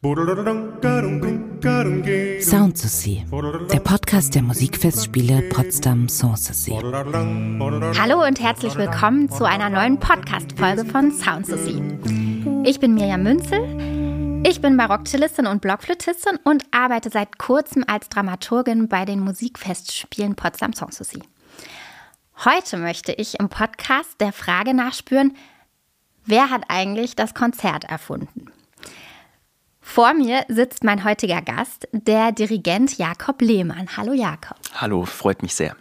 Sound der Podcast der Musikfestspiele Potsdam Sanssouci. Hallo und herzlich willkommen zu einer neuen Podcast-Folge von Soundsouci. Ich bin Mirjam Münzel. Ich bin Barockcellistin und Blockflötistin und arbeite seit kurzem als Dramaturgin bei den Musikfestspielen Potsdam Sanssouci. Heute möchte ich im Podcast der Frage nachspüren, wer hat eigentlich das Konzert erfunden? Vor mir sitzt mein heutiger Gast, der Dirigent Jakob Lehmann. Hallo Jakob. Hallo, freut mich sehr.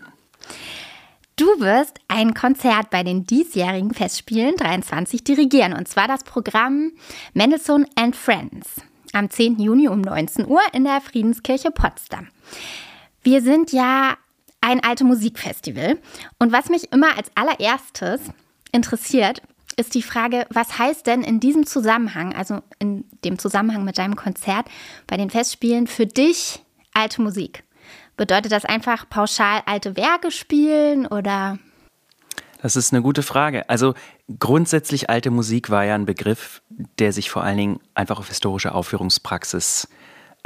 Du wirst ein Konzert bei den diesjährigen Festspielen 23 dirigieren, und zwar das Programm Mendelssohn and Friends am 10. Juni um 19 Uhr in der Friedenskirche Potsdam. Wir sind ja ein alte Musikfestival und was mich immer als allererstes interessiert, ist die Frage, was heißt denn in diesem Zusammenhang, also in dem Zusammenhang mit deinem Konzert bei den Festspielen für dich alte Musik? Bedeutet das einfach pauschal alte Werke spielen oder? Das ist eine gute Frage. Also grundsätzlich alte Musik war ja ein Begriff, der sich vor allen Dingen einfach auf historische Aufführungspraxis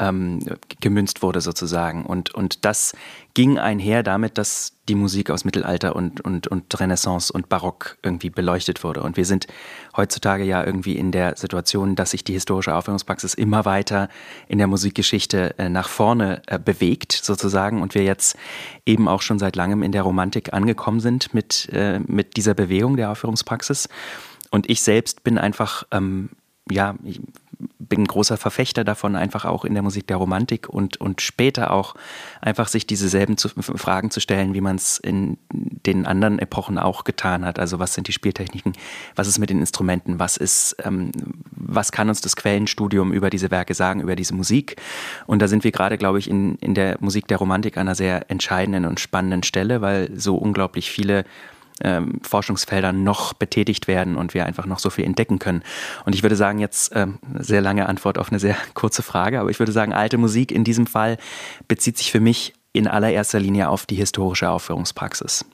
ähm, gemünzt wurde sozusagen. Und, und das ging einher damit, dass die Musik aus Mittelalter und, und, und Renaissance und Barock irgendwie beleuchtet wurde. Und wir sind heutzutage ja irgendwie in der Situation, dass sich die historische Aufführungspraxis immer weiter in der Musikgeschichte äh, nach vorne äh, bewegt sozusagen und wir jetzt eben auch schon seit langem in der Romantik angekommen sind mit, äh, mit dieser Bewegung der Aufführungspraxis. Und ich selbst bin einfach ähm, ja, bin großer Verfechter davon, einfach auch in der Musik der Romantik und, und später auch einfach sich dieselben zu, Fragen zu stellen, wie man es in den anderen Epochen auch getan hat. Also was sind die Spieltechniken, was ist mit den Instrumenten, was ist, ähm, was kann uns das Quellenstudium über diese Werke sagen, über diese Musik? Und da sind wir gerade, glaube ich, in, in der Musik der Romantik an einer sehr entscheidenden und spannenden Stelle, weil so unglaublich viele ähm, Forschungsfeldern noch betätigt werden und wir einfach noch so viel entdecken können. Und ich würde sagen, jetzt ähm, sehr lange Antwort auf eine sehr kurze Frage, aber ich würde sagen, alte Musik in diesem Fall bezieht sich für mich in allererster Linie auf die historische Aufführungspraxis.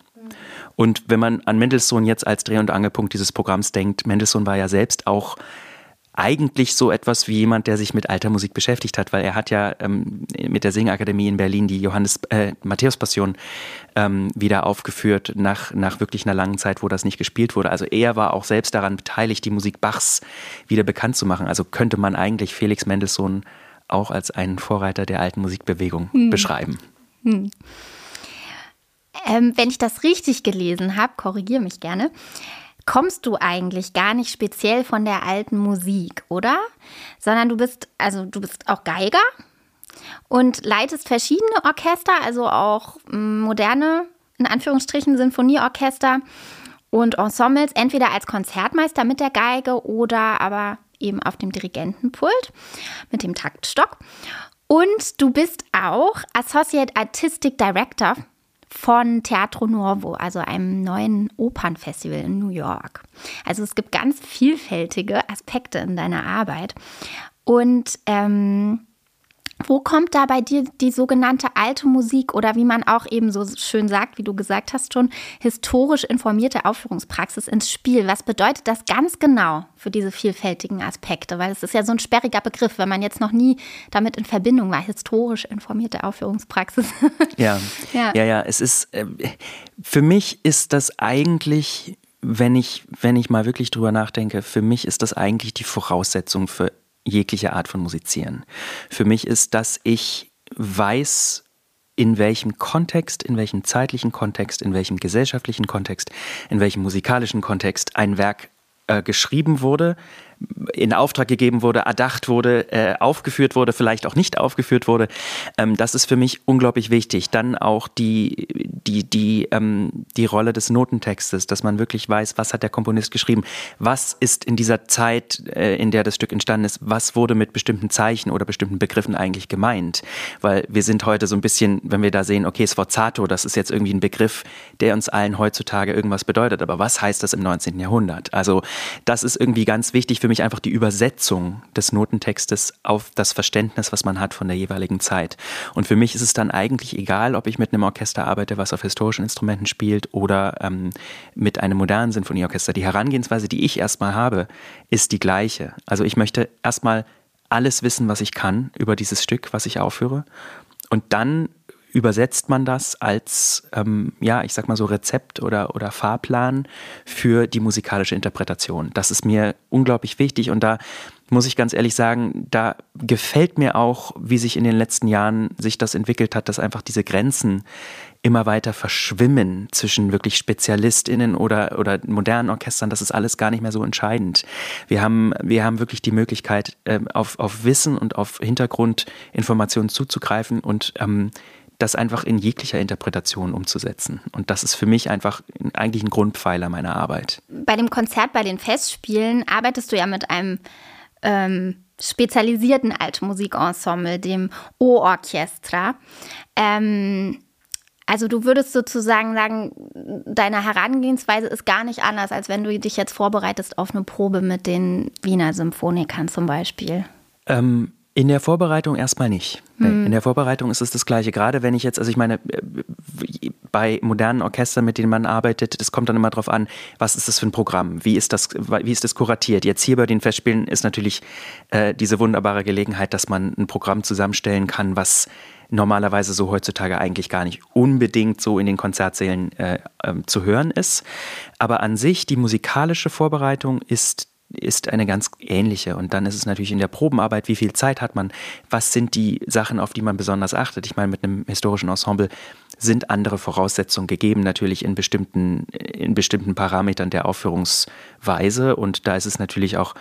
Und wenn man an Mendelssohn jetzt als Dreh- und Angelpunkt dieses Programms denkt, Mendelssohn war ja selbst auch eigentlich so etwas wie jemand, der sich mit alter Musik beschäftigt hat, weil er hat ja ähm, mit der Singakademie in Berlin die Johannes äh, Matthäus Passion ähm, wieder aufgeführt nach nach wirklich einer langen Zeit, wo das nicht gespielt wurde. Also er war auch selbst daran beteiligt, die Musik Bachs wieder bekannt zu machen. Also könnte man eigentlich Felix Mendelssohn auch als einen Vorreiter der alten Musikbewegung hm. beschreiben. Hm. Ähm, wenn ich das richtig gelesen habe, korrigiere mich gerne kommst du eigentlich gar nicht speziell von der alten Musik, oder? Sondern du bist, also du bist auch Geiger und leitest verschiedene Orchester, also auch mm, moderne, in Anführungsstrichen, Sinfonieorchester und Ensembles, entweder als Konzertmeister mit der Geige oder aber eben auf dem Dirigentenpult mit dem Taktstock. Und du bist auch Associate Artistic Director von Teatro Nuovo, also einem neuen Opernfestival in New York. Also es gibt ganz vielfältige Aspekte in deiner Arbeit. Und ähm, wo kommt da bei dir die sogenannte alte Musik oder wie man auch eben so schön sagt, wie du gesagt hast schon, historisch informierte Aufführungspraxis ins Spiel? Was bedeutet das ganz genau für diese vielfältigen Aspekte? Weil es ist ja so ein sperriger Begriff, wenn man jetzt noch nie damit in Verbindung war, historisch informierte Aufführungspraxis. Ja, ja, ja, ja. es ist, äh, für mich ist das eigentlich, wenn ich, wenn ich mal wirklich drüber nachdenke, für mich ist das eigentlich die Voraussetzung für jegliche Art von Musizieren. Für mich ist, dass ich weiß, in welchem Kontext, in welchem zeitlichen Kontext, in welchem gesellschaftlichen Kontext, in welchem musikalischen Kontext ein Werk äh, geschrieben wurde, in Auftrag gegeben wurde, erdacht wurde, äh, aufgeführt wurde, vielleicht auch nicht aufgeführt wurde. Ähm, das ist für mich unglaublich wichtig. Dann auch die, die, die, ähm, die Rolle des Notentextes, dass man wirklich weiß, was hat der Komponist geschrieben, was ist in dieser Zeit, äh, in der das Stück entstanden ist, was wurde mit bestimmten Zeichen oder bestimmten Begriffen eigentlich gemeint. Weil wir sind heute so ein bisschen, wenn wir da sehen, okay, Sforzato, das ist jetzt irgendwie ein Begriff, der uns allen heutzutage irgendwas bedeutet. Aber was heißt das im 19. Jahrhundert? Also das ist irgendwie ganz wichtig für für mich einfach die Übersetzung des Notentextes auf das Verständnis, was man hat von der jeweiligen Zeit. Und für mich ist es dann eigentlich egal, ob ich mit einem Orchester arbeite, was auf historischen Instrumenten spielt oder ähm, mit einem modernen Sinfonieorchester. Die Herangehensweise, die ich erstmal habe, ist die gleiche. Also ich möchte erstmal alles wissen, was ich kann über dieses Stück, was ich aufführe. Und dann übersetzt man das als, ähm, ja, ich sag mal so Rezept oder, oder Fahrplan für die musikalische Interpretation. Das ist mir unglaublich wichtig und da muss ich ganz ehrlich sagen, da gefällt mir auch, wie sich in den letzten Jahren sich das entwickelt hat, dass einfach diese Grenzen immer weiter verschwimmen zwischen wirklich SpezialistInnen oder, oder modernen Orchestern. Das ist alles gar nicht mehr so entscheidend. Wir haben, wir haben wirklich die Möglichkeit, ähm, auf, auf Wissen und auf Hintergrundinformationen zuzugreifen und ähm, das einfach in jeglicher Interpretation umzusetzen. Und das ist für mich einfach eigentlich ein Grundpfeiler meiner Arbeit. Bei dem Konzert, bei den Festspielen arbeitest du ja mit einem ähm, spezialisierten Altmusikensemble, dem O-Orchestra. Ähm, also du würdest sozusagen sagen, deine Herangehensweise ist gar nicht anders, als wenn du dich jetzt vorbereitest auf eine Probe mit den Wiener Symphonikern zum Beispiel. Ähm, in der Vorbereitung erstmal nicht. Mhm. In der Vorbereitung ist es das Gleiche. Gerade wenn ich jetzt, also ich meine, bei modernen Orchestern, mit denen man arbeitet, das kommt dann immer darauf an, was ist das für ein Programm? Wie ist das, wie ist das kuratiert? Jetzt hier bei den Festspielen ist natürlich äh, diese wunderbare Gelegenheit, dass man ein Programm zusammenstellen kann, was normalerweise so heutzutage eigentlich gar nicht unbedingt so in den Konzertsälen äh, äh, zu hören ist. Aber an sich, die musikalische Vorbereitung ist ist eine ganz ähnliche. Und dann ist es natürlich in der Probenarbeit, wie viel Zeit hat man, was sind die Sachen, auf die man besonders achtet. Ich meine, mit einem historischen Ensemble sind andere Voraussetzungen gegeben, natürlich in bestimmten, in bestimmten Parametern der Aufführungsweise. Und da ist es natürlich auch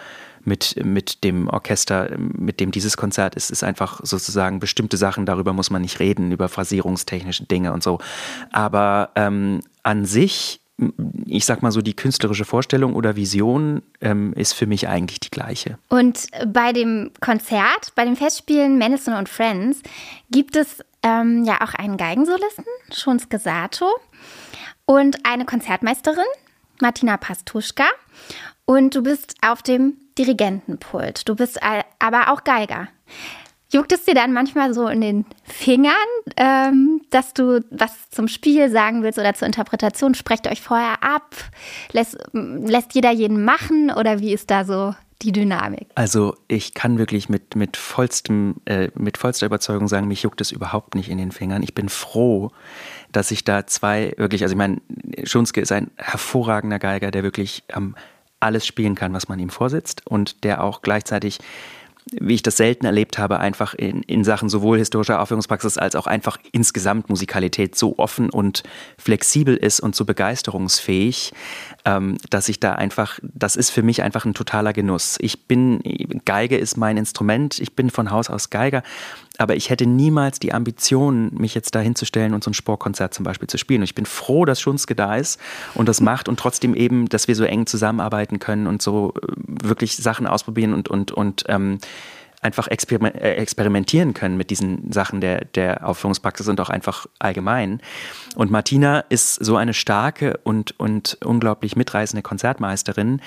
mit, mit dem Orchester, mit dem dieses Konzert ist, ist einfach sozusagen bestimmte Sachen, darüber muss man nicht reden, über phrasierungstechnische Dinge und so. Aber ähm, an sich ich sag mal so, die künstlerische Vorstellung oder Vision ähm, ist für mich eigentlich die gleiche. Und bei dem Konzert, bei den Festspielen Madison und Friends, gibt es ähm, ja auch einen Geigensolisten, Schons Gesato, und eine Konzertmeisterin, Martina Pastuschka. Und du bist auf dem Dirigentenpult. Du bist aber auch Geiger. Juckt es dir dann manchmal so in den Fingern, ähm, dass du was zum Spiel sagen willst oder zur Interpretation? Sprecht euch vorher ab? Lässt, lässt jeder jeden machen oder wie ist da so die Dynamik? Also ich kann wirklich mit, mit, vollstem, äh, mit vollster Überzeugung sagen, mich juckt es überhaupt nicht in den Fingern. Ich bin froh, dass ich da zwei wirklich, also ich meine, Schunske ist ein hervorragender Geiger, der wirklich ähm, alles spielen kann, was man ihm vorsetzt und der auch gleichzeitig wie ich das selten erlebt habe, einfach in, in Sachen sowohl historischer Aufführungspraxis als auch einfach insgesamt Musikalität so offen und flexibel ist und so begeisterungsfähig, ähm, dass ich da einfach, das ist für mich einfach ein totaler Genuss. Ich bin, Geige ist mein Instrument, ich bin von Haus aus Geiger aber ich hätte niemals die Ambition, mich jetzt da hinzustellen und so ein Sportkonzert zum Beispiel zu spielen. Und ich bin froh, dass Schunske da ist und das macht und trotzdem eben, dass wir so eng zusammenarbeiten können und so äh, wirklich Sachen ausprobieren und, und, und ähm, einfach äh, experimentieren können mit diesen Sachen der, der Aufführungspraxis und auch einfach allgemein. Und Martina ist so eine starke und, und unglaublich mitreißende Konzertmeisterin,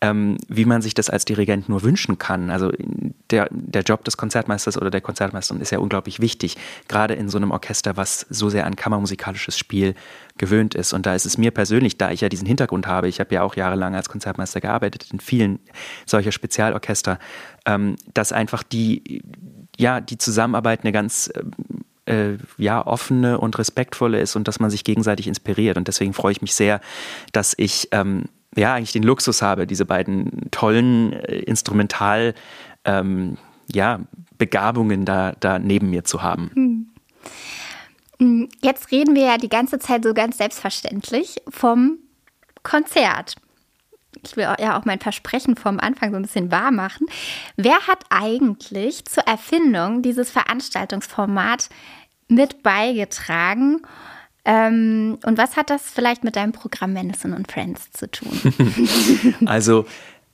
ähm, wie man sich das als Dirigent nur wünschen kann. Also der, der Job des Konzertmeisters oder der Konzertmeisterin ist ja unglaublich wichtig, gerade in so einem Orchester, was so sehr an kammermusikalisches Spiel gewöhnt ist. Und da ist es mir persönlich, da ich ja diesen Hintergrund habe, ich habe ja auch jahrelang als Konzertmeister gearbeitet in vielen solcher Spezialorchester, ähm, dass einfach die, ja, die Zusammenarbeit eine ganz äh, ja, offene und respektvolle ist und dass man sich gegenseitig inspiriert. Und deswegen freue ich mich sehr, dass ich ähm, ja eigentlich den Luxus habe, diese beiden tollen äh, Instrumental ähm, ja, Begabungen da, da neben mir zu haben. Hm. hm. Jetzt reden wir ja die ganze Zeit so ganz selbstverständlich vom Konzert. Ich will ja auch mein Versprechen vom Anfang so ein bisschen wahr machen. Wer hat eigentlich zur Erfindung dieses Veranstaltungsformat mit beigetragen? Ähm, und was hat das vielleicht mit deinem Programm Madison und Friends zu tun? also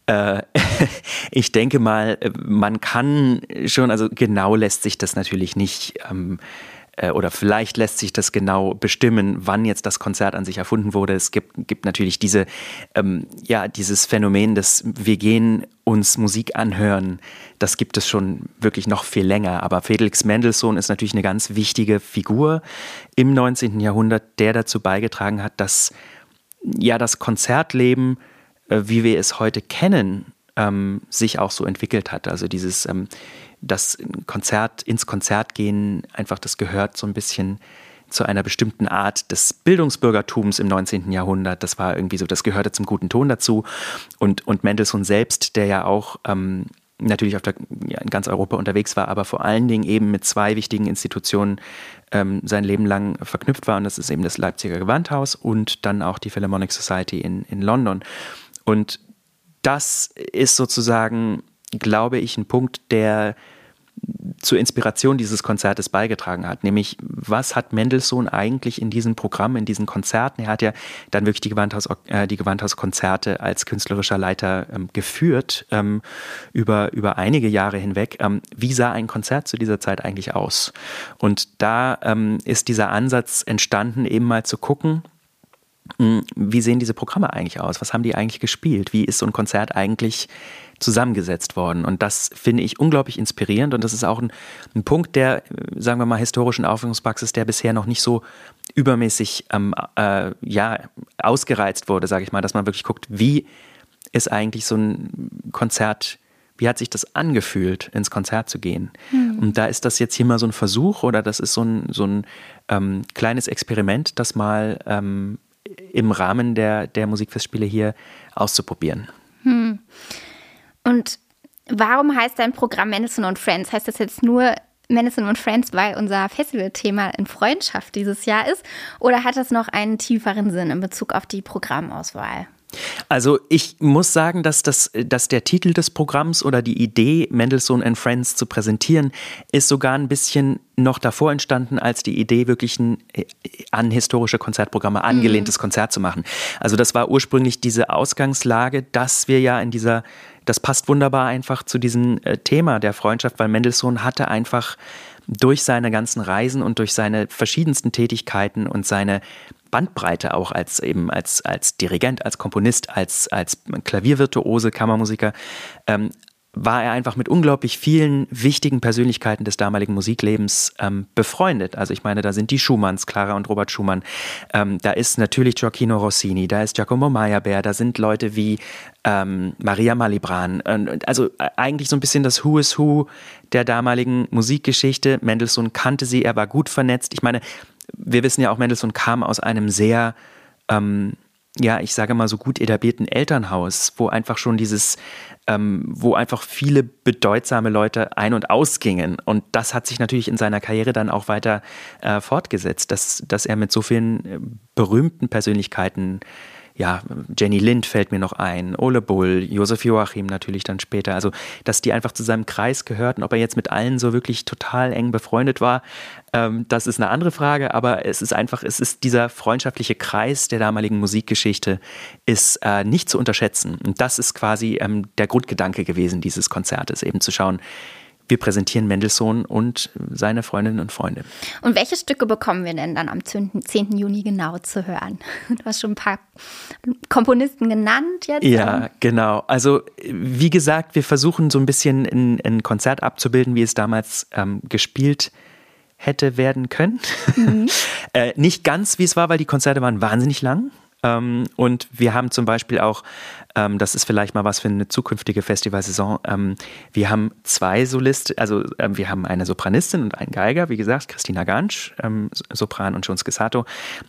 äh, ich denke mal, man kann schon, also genau lässt sich das natürlich nicht. Ähm, äh, oder vielleicht lässt sich das genau bestimmen, wann jetzt das Konzert an sich erfunden wurde. Es gibt, gibt natürlich diese, ähm, ja, dieses Phänomen, dass wir gehen uns Musik anhören, das gibt es schon wirklich noch viel länger. Aber Felix Mendelssohn ist natürlich eine ganz wichtige Figur im 19. Jahrhundert, der dazu beigetragen hat, dass ja das Konzertleben, äh, wie wir es heute kennen, ähm, sich auch so entwickelt hat. Also dieses, ähm, das Konzert, ins Konzert gehen, einfach das gehört so ein bisschen zu einer bestimmten Art des Bildungsbürgertums im 19. Jahrhundert. Das war irgendwie so, das gehörte zum guten Ton dazu. Und, und Mendelssohn selbst, der ja auch ähm, natürlich auf der, ja, in ganz Europa unterwegs war, aber vor allen Dingen eben mit zwei wichtigen Institutionen ähm, sein Leben lang verknüpft war. Und das ist eben das Leipziger Gewandhaus und dann auch die Philharmonic Society in, in London. Und das ist sozusagen, glaube ich, ein Punkt, der zur Inspiration dieses Konzertes beigetragen hat. Nämlich, was hat Mendelssohn eigentlich in diesem Programm, in diesen Konzerten? Er hat ja dann wirklich die, Gewandhaus, äh, die Gewandhauskonzerte als künstlerischer Leiter ähm, geführt ähm, über, über einige Jahre hinweg. Ähm, wie sah ein Konzert zu dieser Zeit eigentlich aus? Und da ähm, ist dieser Ansatz entstanden, eben mal zu gucken, wie sehen diese Programme eigentlich aus? Was haben die eigentlich gespielt? Wie ist so ein Konzert eigentlich zusammengesetzt worden. Und das finde ich unglaublich inspirierend und das ist auch ein, ein Punkt der, sagen wir mal, historischen Aufführungspraxis, der bisher noch nicht so übermäßig ähm, äh, ja, ausgereizt wurde, sage ich mal, dass man wirklich guckt, wie ist eigentlich so ein Konzert wie hat sich das angefühlt, ins Konzert zu gehen? Mhm. Und da ist das jetzt hier mal so ein Versuch oder das ist so ein, so ein ähm, kleines Experiment, das mal ähm, im Rahmen der, der Musikfestspiele hier auszuprobieren. Hm. Und warum heißt dein Programm Mendelssohn und Friends? Heißt das jetzt nur Mendelssohn und Friends, weil unser Festivalthema in Freundschaft dieses Jahr ist? Oder hat das noch einen tieferen Sinn in Bezug auf die Programmauswahl? Also ich muss sagen, dass, das, dass der Titel des Programms oder die Idee, Mendelssohn and Friends zu präsentieren, ist sogar ein bisschen noch davor entstanden, als die Idee, wirklich ein äh, an historische Konzertprogramme angelehntes mhm. Konzert zu machen. Also das war ursprünglich diese Ausgangslage, dass wir ja in dieser, das passt wunderbar einfach zu diesem äh, Thema der Freundschaft, weil Mendelssohn hatte einfach durch seine ganzen Reisen und durch seine verschiedensten Tätigkeiten und seine Bandbreite auch als eben als, als Dirigent, als Komponist, als, als Klaviervirtuose, Kammermusiker, ähm, war er einfach mit unglaublich vielen wichtigen Persönlichkeiten des damaligen Musiklebens ähm, befreundet. Also ich meine, da sind die Schumanns, Clara und Robert Schumann, ähm, da ist natürlich Gioacchino Rossini, da ist Giacomo Meyerbeer, da sind Leute wie ähm, Maria Malibran. also äh, eigentlich so ein bisschen das Who is Who der damaligen Musikgeschichte. Mendelssohn kannte sie, er war gut vernetzt. Ich meine, wir wissen ja auch, Mendelssohn kam aus einem sehr, ähm, ja, ich sage mal so gut etablierten Elternhaus, wo einfach schon dieses, ähm, wo einfach viele bedeutsame Leute ein- und ausgingen. Und das hat sich natürlich in seiner Karriere dann auch weiter äh, fortgesetzt, dass, dass er mit so vielen äh, berühmten Persönlichkeiten ja, Jenny Lind fällt mir noch ein, Ole Bull, Josef Joachim natürlich dann später. Also, dass die einfach zu seinem Kreis gehörten. Ob er jetzt mit allen so wirklich total eng befreundet war, ähm, das ist eine andere Frage. Aber es ist einfach, es ist dieser freundschaftliche Kreis der damaligen Musikgeschichte ist äh, nicht zu unterschätzen. Und das ist quasi ähm, der Grundgedanke gewesen dieses Konzertes, eben zu schauen, wir präsentieren Mendelssohn und seine Freundinnen und Freunde. Und welche Stücke bekommen wir denn dann am 10. Juni genau zu hören? Du hast schon ein paar Komponisten genannt jetzt. Ja, genau. Also wie gesagt, wir versuchen so ein bisschen ein, Konzert abzubilden, wie es damals ähm, gespielt hätte werden können. Mhm. äh, nicht ganz, wie es war, weil die Konzerte waren wahnsinnig lang. Ähm, und wir haben zum Beispiel auch, ähm, das ist vielleicht mal was für eine zukünftige Festivalsaison, ähm, wir haben zwei Solisten, also ähm, wir haben eine Sopranistin und einen Geiger, wie gesagt, Christina Gansch, ähm, Sopran und Jones Gesato.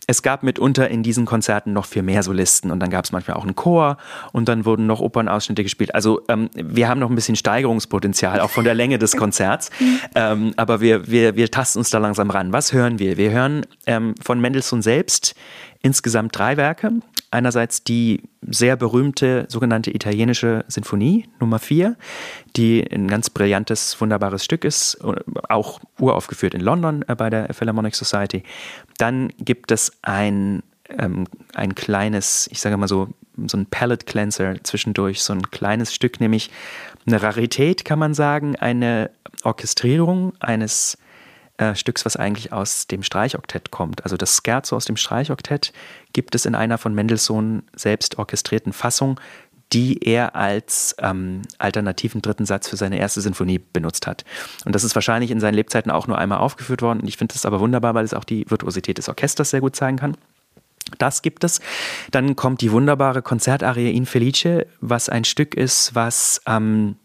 Es gab mitunter in diesen Konzerten noch viel mehr Solisten und dann gab es manchmal auch einen Chor und dann wurden noch Opernausschnitte gespielt. Also ähm, wir haben noch ein bisschen Steigerungspotenzial, auch von der Länge des Konzerts. aber wir, wir, wir tasten uns da langsam ran. Was hören wir? Wir hören von Mendelssohn selbst insgesamt drei Werke. Einerseits die sehr berühmte sogenannte italienische Sinfonie Nummer 4, die ein ganz brillantes, wunderbares Stück ist, auch uraufgeführt in London äh, bei der Philharmonic Society. Dann gibt es ein, ähm, ein kleines, ich sage mal so, so ein Palette Cleanser zwischendurch, so ein kleines Stück, nämlich eine Rarität, kann man sagen, eine Orchestrierung eines äh, Stücks, was eigentlich aus dem Streichoktett kommt. Also das Scherzo aus dem Streichoktett gibt es in einer von Mendelssohn selbst orchestrierten Fassung, die er als ähm, alternativen dritten Satz für seine erste Sinfonie benutzt hat. Und das ist wahrscheinlich in seinen Lebzeiten auch nur einmal aufgeführt worden. Ich finde das aber wunderbar, weil es auch die Virtuosität des Orchesters sehr gut zeigen kann. Das gibt es. Dann kommt die wunderbare Konzertarie Infelice, was ein Stück ist, was ähm,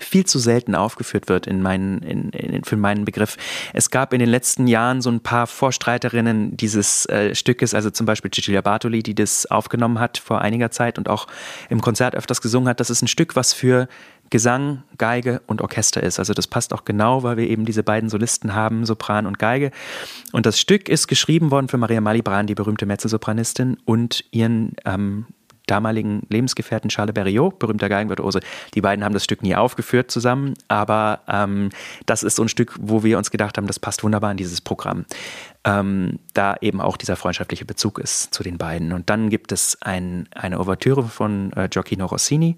viel zu selten aufgeführt wird in meinen, in, in, für meinen Begriff. Es gab in den letzten Jahren so ein paar Vorstreiterinnen dieses äh, Stückes, also zum Beispiel Cecilia Bartoli, die das aufgenommen hat vor einiger Zeit und auch im Konzert öfters gesungen hat. Das ist ein Stück, was für Gesang, Geige und Orchester ist. Also das passt auch genau, weil wir eben diese beiden Solisten haben, Sopran und Geige. Und das Stück ist geschrieben worden für Maria Malibran, die berühmte Mezzosopranistin, und ihren ähm, damaligen Lebensgefährten Charles Berriot, berühmter Geigenvirtuose. Die beiden haben das Stück nie aufgeführt zusammen, aber ähm, das ist so ein Stück, wo wir uns gedacht haben, das passt wunderbar in dieses Programm. Ähm, da eben auch dieser freundschaftliche Bezug ist zu den beiden. Und dann gibt es ein, eine Ouvertüre von äh, Gioacchino Rossini.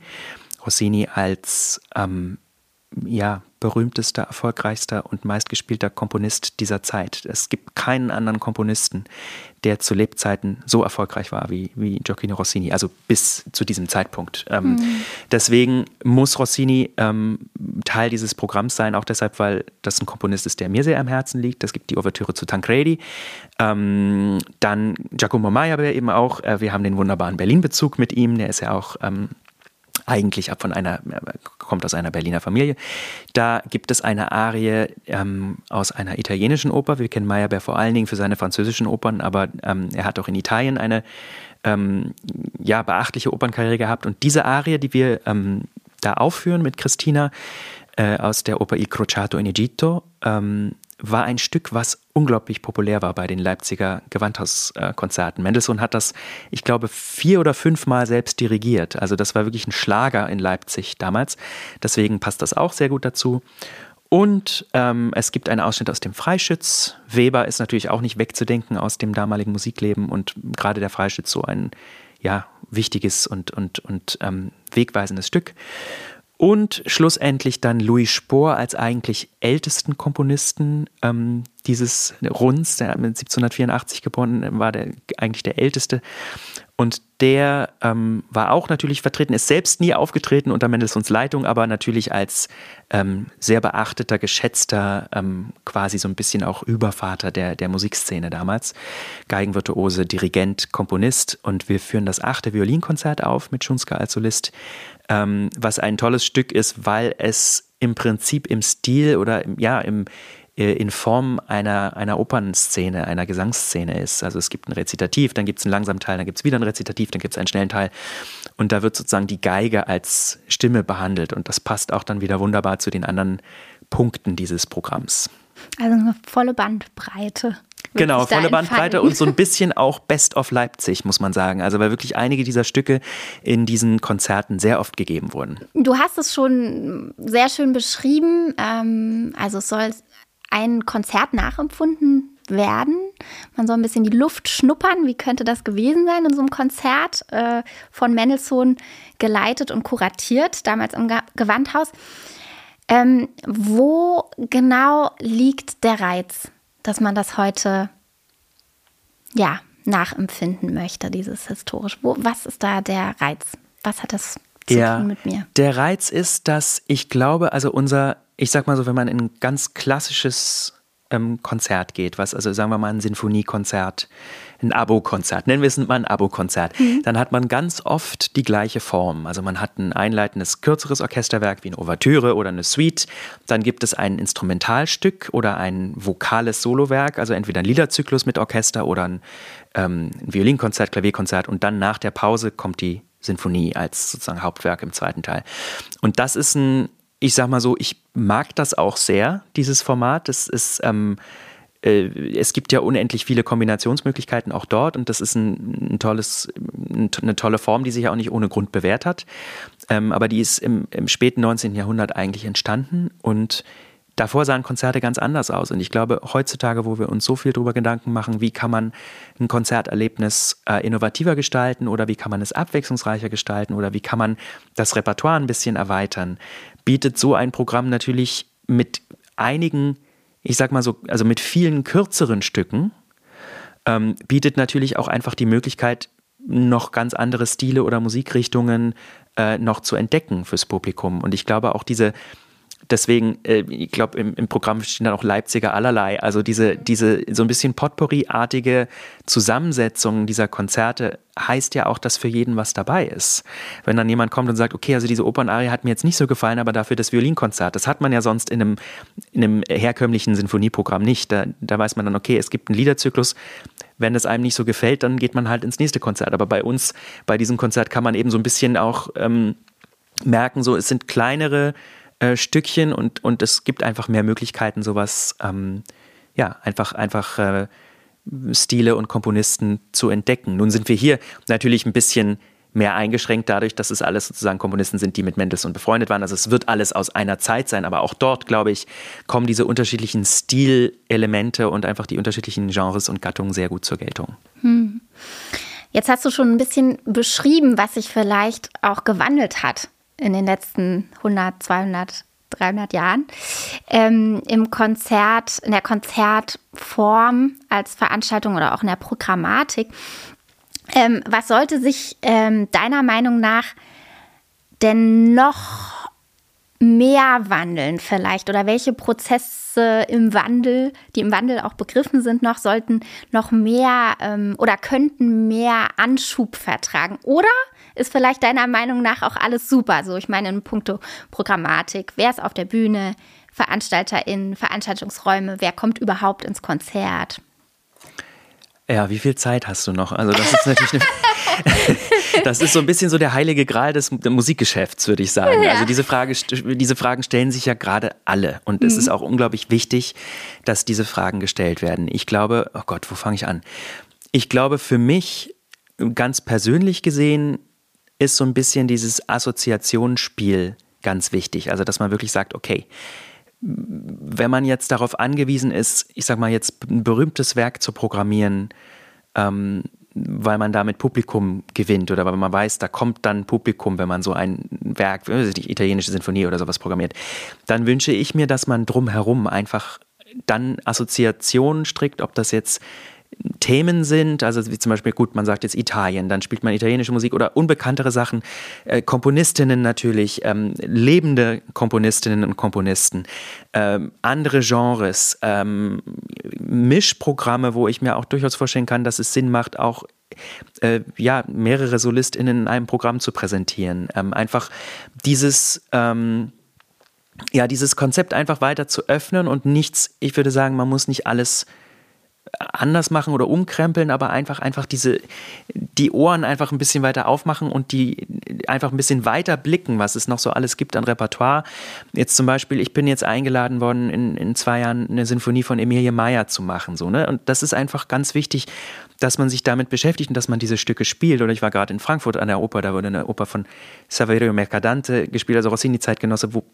Rossini als ähm, ja, berühmtester, erfolgreichster und meistgespielter Komponist dieser Zeit. Es gibt keinen anderen Komponisten, der zu Lebzeiten so erfolgreich war wie, wie Gioacchino Rossini, also bis zu diesem Zeitpunkt. Ähm, mhm. Deswegen muss Rossini ähm, Teil dieses Programms sein, auch deshalb, weil das ein Komponist ist, der mir sehr am Herzen liegt. Es gibt die Ouvertüre zu Tancredi. Ähm, dann Giacomo Meyerbeer eben auch. Äh, wir haben den wunderbaren Berlin-Bezug mit ihm, der ist ja auch ähm, eigentlich ab von einer, kommt aus einer Berliner Familie. Da gibt es eine Arie ähm, aus einer italienischen Oper. Wir kennen Meyerbeer vor allen Dingen für seine französischen Opern, aber ähm, er hat auch in Italien eine ähm, ja, beachtliche Opernkarriere gehabt. Und diese Arie, die wir ähm, da aufführen mit Christina äh, aus der Oper Il Crociato in Egitto, ähm, war ein Stück, was unglaublich populär war bei den Leipziger Gewandhauskonzerten. Mendelssohn hat das, ich glaube, vier oder fünfmal selbst dirigiert. Also das war wirklich ein Schlager in Leipzig damals. Deswegen passt das auch sehr gut dazu. Und ähm, es gibt einen Ausschnitt aus dem Freischütz. Weber ist natürlich auch nicht wegzudenken aus dem damaligen Musikleben und gerade der Freischütz so ein ja, wichtiges und, und, und ähm, wegweisendes Stück. Und schlussendlich dann Louis Spohr als eigentlich ältesten Komponisten ähm, dieses Runds, der 1784 geboren war, der eigentlich der älteste. Und der ähm, war auch natürlich vertreten, ist selbst nie aufgetreten unter Mendelssohns Leitung, aber natürlich als ähm, sehr beachteter, geschätzter, ähm, quasi so ein bisschen auch Übervater der, der Musikszene damals. Geigenvirtuose, Dirigent, Komponist. Und wir führen das achte Violinkonzert auf mit Schunska als Solist ähm, was ein tolles Stück ist, weil es im Prinzip im Stil oder ja, im, in Form einer, einer Opernszene, einer Gesangsszene ist. Also es gibt ein Rezitativ, dann gibt es einen langsamen Teil, dann gibt es wieder ein Rezitativ, dann gibt es einen schnellen Teil. Und da wird sozusagen die Geige als Stimme behandelt. Und das passt auch dann wieder wunderbar zu den anderen Punkten dieses Programms. Also eine volle Bandbreite. Genau, volle Bandbreite und so ein bisschen auch Best of Leipzig, muss man sagen. Also weil wirklich einige dieser Stücke in diesen Konzerten sehr oft gegeben wurden. Du hast es schon sehr schön beschrieben. Ähm, also es soll ein Konzert nachempfunden werden. Man soll ein bisschen die Luft schnuppern. Wie könnte das gewesen sein in so einem Konzert äh, von Mendelssohn geleitet und kuratiert, damals im Gewandhaus? Ähm, wo genau liegt der Reiz? dass man das heute ja nachempfinden möchte, dieses historisch. Wo, was ist da der Reiz? Was hat das zu ja, tun mit mir? Der Reiz ist, dass ich glaube, also unser, ich sag mal so, wenn man in ein ganz klassisches ähm, Konzert geht, was, also sagen wir mal ein Sinfoniekonzert, ein Abo-Konzert, nennen wir es mal ein Abo-Konzert, mhm. dann hat man ganz oft die gleiche Form. Also man hat ein einleitendes, kürzeres Orchesterwerk wie eine Ouvertüre oder eine Suite. Dann gibt es ein Instrumentalstück oder ein vokales Solowerk, also entweder ein Liederzyklus mit Orchester oder ein, ähm, ein Violinkonzert, Klavierkonzert. Und dann nach der Pause kommt die Sinfonie als sozusagen Hauptwerk im zweiten Teil. Und das ist ein, ich sag mal so, ich mag das auch sehr, dieses Format. Das ist, ähm, äh, es gibt ja unendlich viele Kombinationsmöglichkeiten auch dort und das ist ein, ein tolles, eine tolle Form, die sich auch nicht ohne Grund bewährt hat. Ähm, aber die ist im, im späten 19. Jahrhundert eigentlich entstanden und Davor sahen Konzerte ganz anders aus. Und ich glaube, heutzutage, wo wir uns so viel darüber Gedanken machen, wie kann man ein Konzerterlebnis äh, innovativer gestalten oder wie kann man es abwechslungsreicher gestalten oder wie kann man das Repertoire ein bisschen erweitern, bietet so ein Programm natürlich mit einigen ich sag mal so, also mit vielen kürzeren Stücken, ähm, bietet natürlich auch einfach die Möglichkeit, noch ganz andere Stile oder Musikrichtungen äh, noch zu entdecken fürs Publikum. Und ich glaube auch diese, deswegen, äh, ich glaube, im, im, Programm stehen dann auch Leipziger allerlei. Also diese, diese so ein bisschen Potpourri-artige Zusammensetzung dieser Konzerte heißt ja auch, dass für jeden was dabei ist. Wenn dann jemand kommt und sagt, okay, also diese Opernarie hat mir jetzt nicht so gefallen, aber dafür das Violinkonzert, das hat man ja sonst in einem, in einem herkömmlichen Sinfonieprogramm nicht. Da, da weiß man dann, okay, es gibt einen Liederzyklus, wenn es einem nicht so gefällt, dann geht man halt ins nächste Konzert. Aber bei uns, bei diesem Konzert kann man eben so ein bisschen auch ähm, merken, so es sind kleinere äh, Stückchen und, und es gibt einfach mehr Möglichkeiten, sowas, ähm, ja, einfach, einfach äh, Stile und Komponisten zu entdecken. Nun sind wir hier natürlich ein bisschen mehr eingeschränkt dadurch, dass es alles sozusagen Komponisten sind, die mit Mendelssohn befreundet waren. Also es wird alles aus einer Zeit sein, aber auch dort, glaube ich, kommen diese unterschiedlichen Stilelemente und einfach die unterschiedlichen Genres und Gattungen sehr gut zur Geltung. Hm. Jetzt hast du schon ein bisschen beschrieben, was sich vielleicht auch gewandelt hat in den letzten 100, 200, 300 Jahren ähm, im Konzert, in der Konzertform als Veranstaltung oder auch in der Programmatik. Ähm, was sollte sich ähm, deiner Meinung nach denn noch mehr wandeln vielleicht oder welche Prozesse im Wandel, die im Wandel auch begriffen sind, noch sollten noch mehr ähm, oder könnten mehr Anschub vertragen? Oder ist vielleicht deiner Meinung nach auch alles super. So, ich meine in puncto Programmatik, wer ist auf der Bühne, VeranstalterInnen, Veranstaltungsräume, wer kommt überhaupt ins Konzert? Ja, wie viel Zeit hast du noch? Also das ist natürlich eine, das ist so ein bisschen so der heilige Gral des Musikgeschäfts, würde ich sagen. Ja. Also diese Frage, diese Fragen stellen sich ja gerade alle und mhm. es ist auch unglaublich wichtig, dass diese Fragen gestellt werden. Ich glaube, oh Gott, wo fange ich an? Ich glaube, für mich ganz persönlich gesehen ist so ein bisschen dieses Assoziationsspiel ganz wichtig. Also, dass man wirklich sagt, okay, wenn man jetzt darauf angewiesen ist, ich sag mal jetzt ein berühmtes Werk zu programmieren, ähm, weil man damit Publikum gewinnt oder weil man weiß, da kommt dann Publikum, wenn man so ein Werk, die italienische Sinfonie oder sowas programmiert, dann wünsche ich mir, dass man drumherum einfach dann Assoziationen strickt, ob das jetzt Themen sind, also wie zum Beispiel, gut, man sagt jetzt Italien, dann spielt man italienische Musik oder unbekanntere Sachen, äh, Komponistinnen natürlich, ähm, lebende Komponistinnen und Komponisten, ähm, andere Genres, ähm, Mischprogramme, wo ich mir auch durchaus vorstellen kann, dass es Sinn macht, auch äh, ja, mehrere SolistInnen in einem Programm zu präsentieren. Ähm, einfach dieses ähm, ja, dieses Konzept einfach weiter zu öffnen und nichts, ich würde sagen, man muss nicht alles anders machen oder umkrempeln, aber einfach, einfach diese, die Ohren einfach ein bisschen weiter aufmachen und die einfach ein bisschen weiter blicken, was es noch so alles gibt an Repertoire. Jetzt zum Beispiel, ich bin jetzt eingeladen worden, in, in zwei Jahren eine Sinfonie von Emilie Meyer zu machen, so, ne? Und das ist einfach ganz wichtig, dass man sich damit beschäftigt und dass man diese Stücke spielt. Oder ich war gerade in Frankfurt an der Oper, da wurde eine Oper von Saverio Mercadante gespielt, also Rossini-Zeitgenosse, wo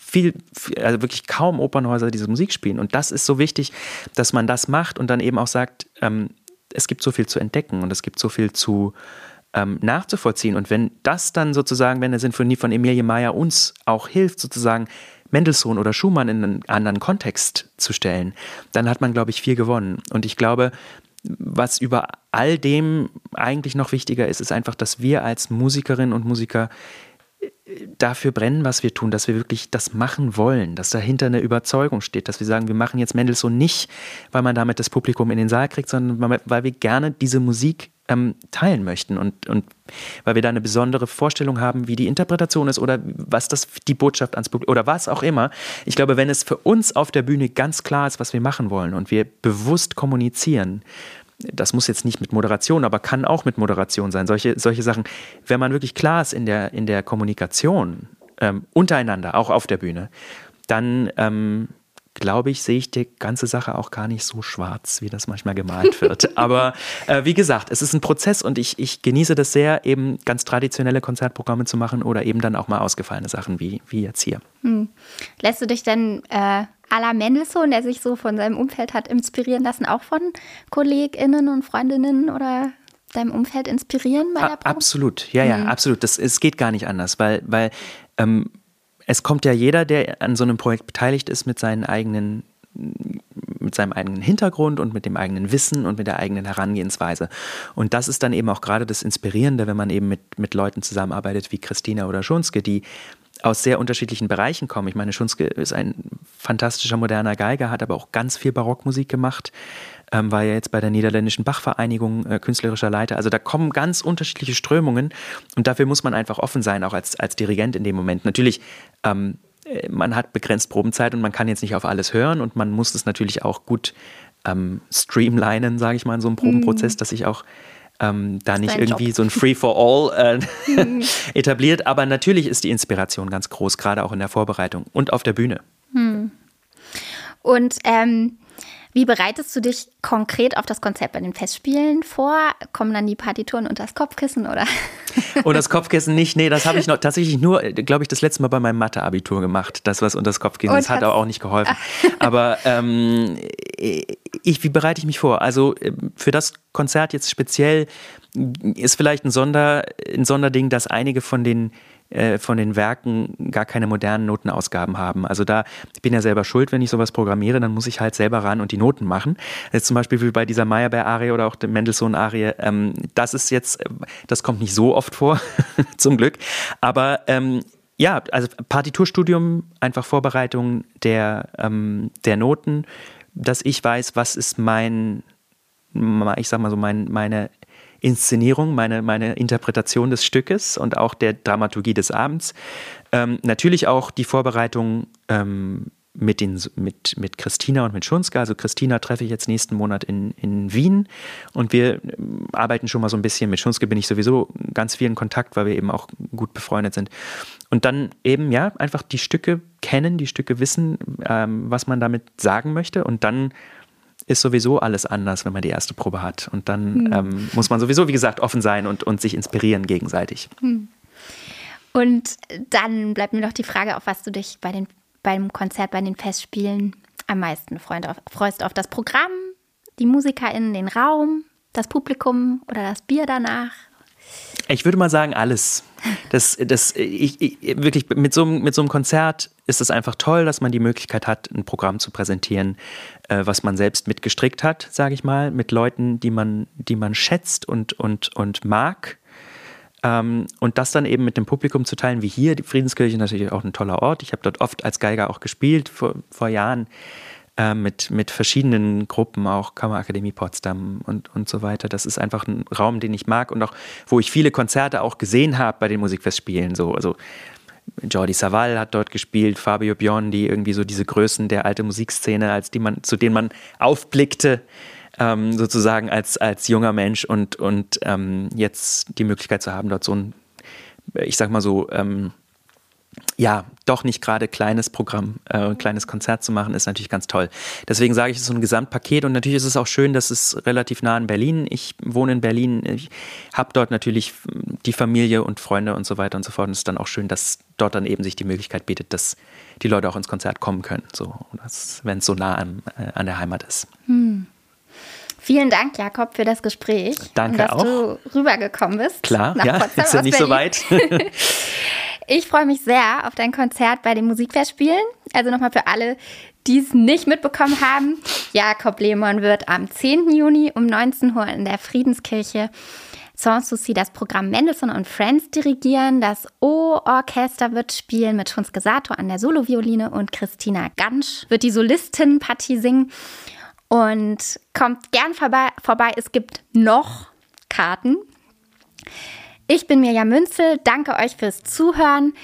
viel, also wirklich kaum Opernhäuser diese Musik spielen. Und das ist so wichtig, dass man das macht und dann eben auch sagt, ähm, es gibt so viel zu entdecken und es gibt so viel zu ähm, nachzuvollziehen. Und wenn das dann sozusagen, wenn eine Sinfonie von Emilie Meyer uns auch hilft, sozusagen Mendelssohn oder Schumann in einen anderen Kontext zu stellen, dann hat man, glaube ich, viel gewonnen. Und ich glaube, was über all dem eigentlich noch wichtiger ist, ist einfach, dass wir als Musikerinnen und Musiker dafür brennen, was wir tun, dass wir wirklich das machen wollen, dass dahinter eine Überzeugung steht, dass wir sagen, wir machen jetzt Mendelssohn nicht, weil man damit das Publikum in den Saal kriegt, sondern weil wir gerne diese Musik ähm, teilen möchten und, und weil wir da eine besondere Vorstellung haben, wie die Interpretation ist oder was das die Botschaft ans Publikum oder was auch immer. Ich glaube, wenn es für uns auf der Bühne ganz klar ist, was wir machen wollen und wir bewusst kommunizieren, das muss jetzt nicht mit Moderation, aber kann auch mit Moderation sein. Solche, solche Sachen, wenn man wirklich klar ist in der, in der Kommunikation ähm, untereinander, auch auf der Bühne, dann ähm, glaube ich, sehe ich die ganze Sache auch gar nicht so schwarz, wie das manchmal gemalt wird. Aber äh, wie gesagt, es ist ein Prozess und ich, ich genieße das sehr, eben ganz traditionelle Konzertprogramme zu machen oder eben dann auch mal ausgefallene Sachen wie, wie jetzt hier. Hm. Lässt du dich denn äh, à la Mendelssohn, der sich so von seinem Umfeld hat inspirieren lassen, auch von KollegInnen und Freundinnen oder deinem Umfeld inspirieren bei der Probe? Absolut, ja, ja, mhm. absolut. Das, es geht gar nicht anders, weil, weil ähm, es kommt ja jeder, der an so einem Projekt beteiligt ist, mit seinen eigenen mit seinem eigenen Hintergrund und mit dem eigenen Wissen und mit der eigenen Herangehensweise. Und das ist dann eben auch gerade das Inspirierende, wenn man eben mit, mit Leuten zusammenarbeitet wie Christina oder Schunske, die aus sehr unterschiedlichen Bereichen kommen. Ich meine, Schunske ist ein fantastischer moderner Geiger, hat aber auch ganz viel Barockmusik gemacht, ähm, war ja jetzt bei der Niederländischen Bachvereinigung äh, künstlerischer Leiter. Also da kommen ganz unterschiedliche Strömungen und dafür muss man einfach offen sein, auch als, als Dirigent in dem Moment. Natürlich, ähm, äh, man hat begrenzt Probenzeit und man kann jetzt nicht auf alles hören und man muss es natürlich auch gut ähm, streamlinen, sage ich mal, in so einem Probenprozess, mhm. dass ich auch ähm, da nicht irgendwie Job. so ein Free-for-All äh, mhm. etabliert. Aber natürlich ist die Inspiration ganz groß, gerade auch in der Vorbereitung und auf der Bühne. Mhm. Und ähm, wie bereitest du dich konkret auf das Konzept bei den Festspielen vor? Kommen dann die Partituren unter das Kopfkissen oder? Und das Kopfkissen nicht, nee, das habe ich noch tatsächlich nur, glaube ich, das letzte Mal bei meinem Mathe-Abitur gemacht. Das, was unter das Kopfkissen ist, hat auch nicht geholfen. Aber ähm, ich, wie bereite ich mich vor? Also für das Konzert jetzt speziell ist vielleicht ein, Sonder, ein Sonderding, dass einige von den äh, von den Werken gar keine modernen Notenausgaben haben. Also da, ich bin ja selber schuld, wenn ich sowas programmiere, dann muss ich halt selber ran und die Noten machen. Jetzt zum Beispiel wie bei dieser Meyerbeer-Arie oder auch der Mendelssohn-Arie, ähm, das ist jetzt, das kommt nicht so oft vor, zum Glück. Aber ähm, ja, also Partiturstudium, einfach Vorbereitung der, ähm, der Noten, dass ich weiß, was ist mein, ich sag mal so, mein, meine Inszenierung, meine, meine Interpretation des Stückes und auch der Dramaturgie des Abends. Ähm, natürlich auch die Vorbereitung ähm, mit, den, mit, mit Christina und mit Schunska. Also Christina treffe ich jetzt nächsten Monat in, in Wien und wir ähm, arbeiten schon mal so ein bisschen. Mit Schunske bin ich sowieso ganz viel in Kontakt, weil wir eben auch gut befreundet sind. Und dann eben, ja, einfach die Stücke kennen, die Stücke wissen, ähm, was man damit sagen möchte und dann ist sowieso alles anders, wenn man die erste Probe hat. Und dann hm. ähm, muss man sowieso, wie gesagt, offen sein und, und sich inspirieren gegenseitig. Hm. Und dann bleibt mir noch die Frage, auf was du dich bei den, beim Konzert, bei den Festspielen am meisten freust. Auf, freust auf das Programm, die MusikerInnen, den Raum, das Publikum oder das Bier danach? Ich würde mal sagen, alles. Das, das, ich, ich, wirklich mit so, mit so einem Konzert ist es einfach toll, dass man die Möglichkeit hat, ein Programm zu präsentieren, äh, was man selbst mitgestrickt hat, sage ich mal, mit Leuten, die man, die man schätzt und, und, und mag. Ähm, und das dann eben mit dem Publikum zu teilen, wie hier. Die Friedenskirche ist natürlich auch ein toller Ort. Ich habe dort oft als Geiger auch gespielt vor, vor Jahren äh, mit, mit verschiedenen Gruppen, auch Kammerakademie Potsdam und, und so weiter. Das ist einfach ein Raum, den ich mag und auch, wo ich viele Konzerte auch gesehen habe bei den Musikfestspielen. So, also Jordi Savall hat dort gespielt, Fabio Biondi, irgendwie so diese Größen der alten Musikszene, als die man, zu denen man aufblickte, ähm, sozusagen als, als junger Mensch und, und ähm, jetzt die Möglichkeit zu haben, dort so ein, ich sag mal so, ähm, ja, doch nicht gerade kleines Programm, äh, kleines Konzert zu machen, ist natürlich ganz toll. Deswegen sage ich, es ist so ein Gesamtpaket und natürlich ist es auch schön, dass es relativ nah in Berlin. Ich wohne in Berlin, ich habe dort natürlich die Familie und Freunde und so weiter und so fort. Und es ist dann auch schön, dass dort dann eben sich die Möglichkeit bietet, dass die Leute auch ins Konzert kommen können, so, wenn es so nah an, äh, an der Heimat ist. Hm. Vielen Dank, Jakob, für das Gespräch. Danke und dass auch. du rübergekommen bist. Klar, ja, Potsdam ist ja nicht so weit. Ich freue mich sehr auf dein Konzert bei den Musikfestspielen. Also nochmal für alle, die es nicht mitbekommen haben. Jakob Lehmann wird am 10. Juni um 19 Uhr in der Friedenskirche Sanssouci das Programm Mendelssohn und Friends dirigieren. Das O-Orchester wird spielen mit Schunske Sato an der Solovioline und Christina Gansch wird die Solistenpartie singen. Und kommt gern vorbei, vorbei. Es gibt noch Karten. Ich bin Mirja Münzel, danke euch fürs Zuhören.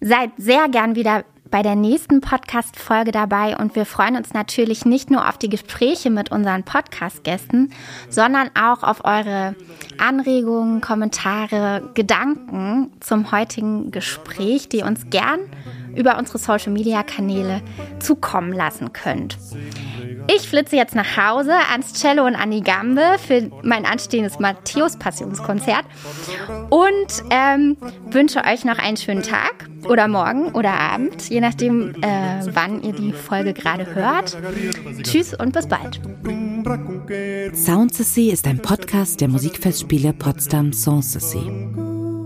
Seid sehr gern wieder bei der nächsten Podcast-Folge dabei und wir freuen uns natürlich nicht nur auf die Gespräche mit unseren Podcast-Gästen, sondern auch auf eure Anregungen, Kommentare, Gedanken zum heutigen Gespräch, die uns gern über unsere Social-Media-Kanäle zukommen lassen könnt. Ich flitze jetzt nach Hause ans Cello und an die Gambe für mein anstehendes Matthäus-Passionskonzert und ähm, wünsche euch noch einen schönen Tag oder morgen oder Abend, je nachdem, äh, wann ihr die Folge gerade hört. Tschüss und bis bald. Soundsessy ist ein Podcast der Musikfestspiele Potsdam Sanssouci.